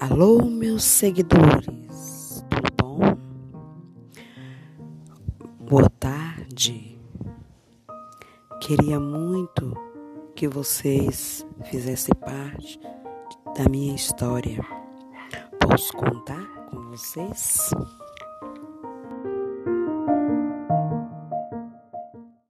Alô, meus seguidores, tudo bom? Boa tarde. Queria muito que vocês fizessem parte da minha história. Posso contar com vocês?